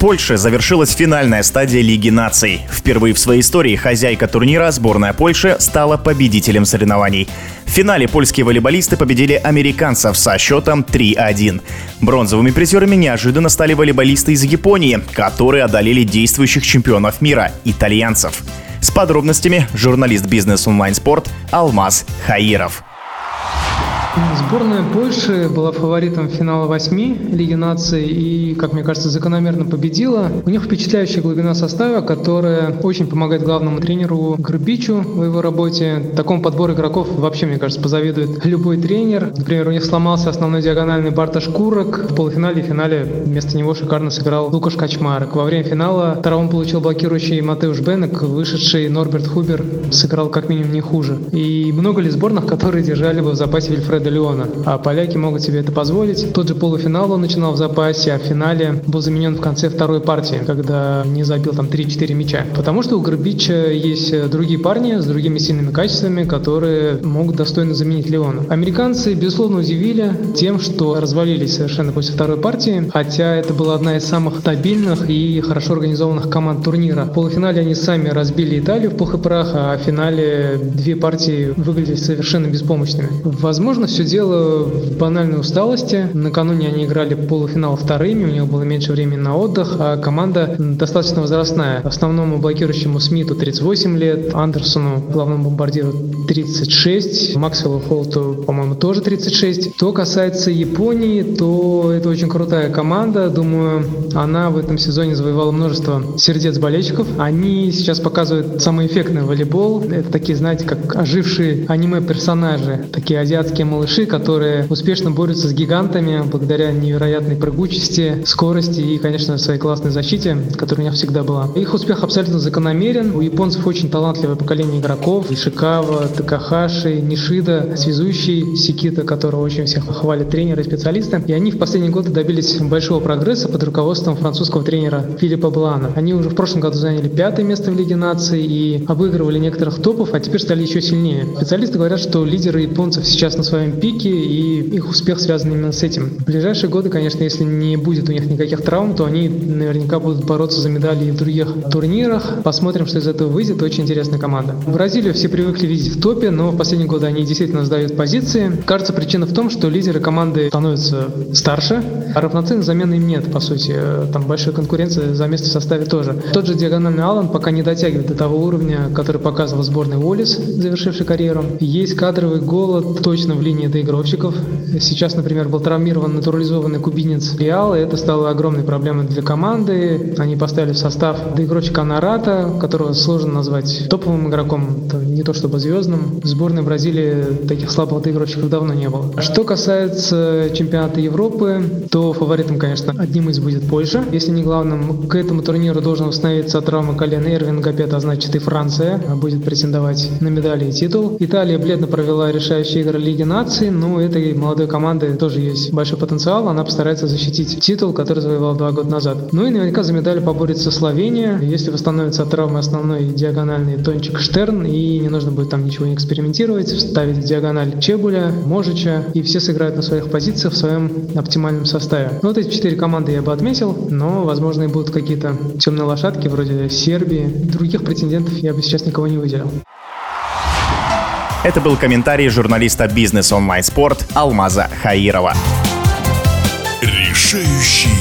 Польше завершилась финальная стадия Лиги наций. Впервые в своей истории хозяйка турнира, сборная Польши, стала победителем соревнований. В финале польские волейболисты победили американцев со счетом 3-1. Бронзовыми призерами неожиданно стали волейболисты из Японии, которые одолели действующих чемпионов мира – итальянцев. С подробностями журналист бизнес онлайн спорт Алмаз Хаиров. Сборная Польши была фаворитом финала восьми Лиги наций и, как мне кажется, закономерно победила. У них впечатляющая глубина состава, которая очень помогает главному тренеру Горбичу в его работе. Такому подбору игроков вообще, мне кажется, позавидует любой тренер. Например, у них сломался основной диагональный Барта Шкурок. В полуфинале и финале вместо него шикарно сыграл Лукаш Качмарок. Во время финала втором получил блокирующий Матеуш Бенек, вышедший Норберт Хубер сыграл как минимум не хуже. И много ли сборных, которые держали бы в запасе Вильфреда Фреда Леона. А поляки могут себе это позволить. Тот же полуфинал он начинал в запасе, а в финале был заменен в конце второй партии, когда не забил там 3-4 мяча. Потому что у Горбича есть другие парни с другими сильными качествами, которые могут достойно заменить Леона. Американцы, безусловно, удивили тем, что развалились совершенно после второй партии, хотя это была одна из самых стабильных и хорошо организованных команд турнира. В полуфинале они сами разбили Италию в пух и прах, а в финале две партии выглядели совершенно беспомощными. Возможно, все дело в банальной усталости. Накануне они играли полуфинал вторыми, у них было меньше времени на отдых, а команда достаточно возрастная. Основному блокирующему Смиту 38 лет, Андерсону, главному бомбардиру 36, Максвеллу Холту, по-моему, тоже 36. Что касается Японии, то это очень крутая команда. Думаю, она в этом сезоне завоевала множество сердец болельщиков. Они сейчас показывают самый эффектный волейбол. Это такие, знаете, как ожившие аниме-персонажи, такие азиатские молодые малыши, которые успешно борются с гигантами благодаря невероятной прыгучести, скорости и, конечно, своей классной защите, которая у них всегда была. Их успех абсолютно закономерен. У японцев очень талантливое поколение игроков. Ишикава, Такахаши, Нишида, связующий Сикита, которого очень всех хвалят тренеры и специалисты. И они в последние годы добились большого прогресса под руководством французского тренера Филиппа Блана. Они уже в прошлом году заняли пятое место в Лиге наций и обыгрывали некоторых топов, а теперь стали еще сильнее. Специалисты говорят, что лидеры японцев сейчас на своем своем пике, и их успех связан именно с этим. В ближайшие годы, конечно, если не будет у них никаких травм, то они наверняка будут бороться за медали и в других турнирах. Посмотрим, что из этого выйдет. Очень интересная команда. Бразилию все привыкли видеть в топе, но в последние годы они действительно сдают позиции. Кажется, причина в том, что лидеры команды становятся старше, а равноценной замены им нет, по сути. Там большая конкуренция за место в составе тоже. Тот же диагональный Алан пока не дотягивает до того уровня, который показывал сборный Уоллес, завершивший карьеру. Есть кадровый голод точно в линии линии доигровщиков. Сейчас, например, был травмирован натурализованный кубинец Реал, и это стало огромной проблемой для команды. Они поставили в состав доигровщика Нарата, которого сложно назвать топовым игроком, это не то чтобы звездным. В сборной Бразилии таких слабых доигровщиков давно не было. Что касается чемпионата Европы, то фаворитом, конечно, одним из будет Польша. Если не главным, к этому турниру должен восстановиться травма колена Эрвинга Пета, значит и Франция будет претендовать на медали и титул. Италия бледно провела решающие игры Лиги наций, номинации, но этой молодой команды тоже есть большой потенциал. Она постарается защитить титул, который завоевал два года назад. Ну и наверняка за медаль поборется Словения, если восстановится от травмы основной диагональный Тончик Штерн, и не нужно будет там ничего не экспериментировать, вставить в диагональ Чебуля, Можича, и все сыграют на своих позициях в своем оптимальном составе. Ну, вот эти четыре команды я бы отметил, но, возможно, и будут какие-то темные лошадки вроде Сербии. Других претендентов я бы сейчас никого не выделил. Это был комментарий журналиста «Бизнес онлайн спорт» Алмаза Хаирова. Решающий